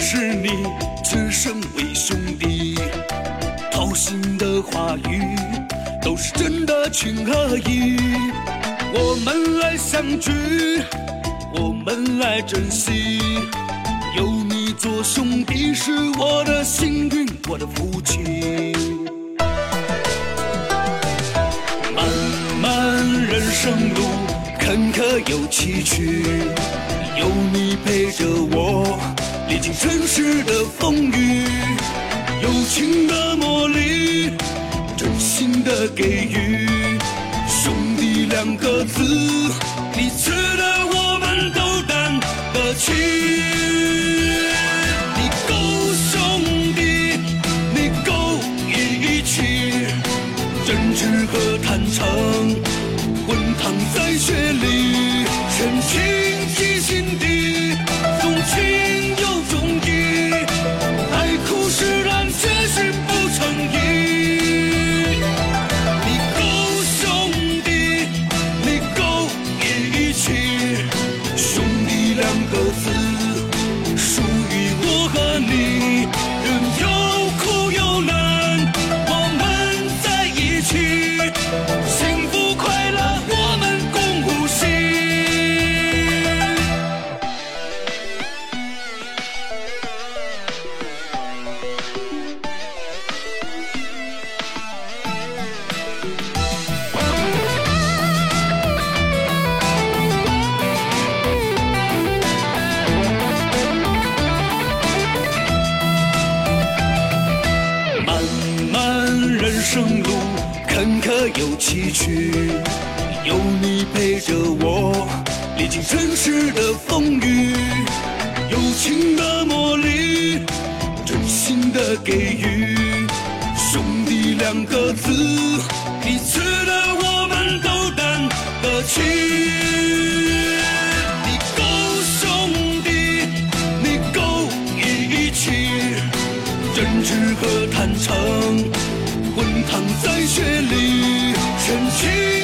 识你，此生为兄弟。掏心的话语，都是真的情和义。我们来相聚，我们来珍惜。有你做兄弟，是我的幸运，我的福气。漫漫人生路，坎坷又崎岖，世的风雨。友情的魔力，真心的给予，兄弟两个字，彼此的我们都担得起。你够兄弟，你够义气，真挚和坦诚滚烫在血里，有崎岖，有你陪着我，历经尘世的风雨。友情的魔力，真心的给予，兄弟两个字，彼此的我们都担得起。你够兄弟，你够义气。真挚和坦诚滚烫在血里，深情，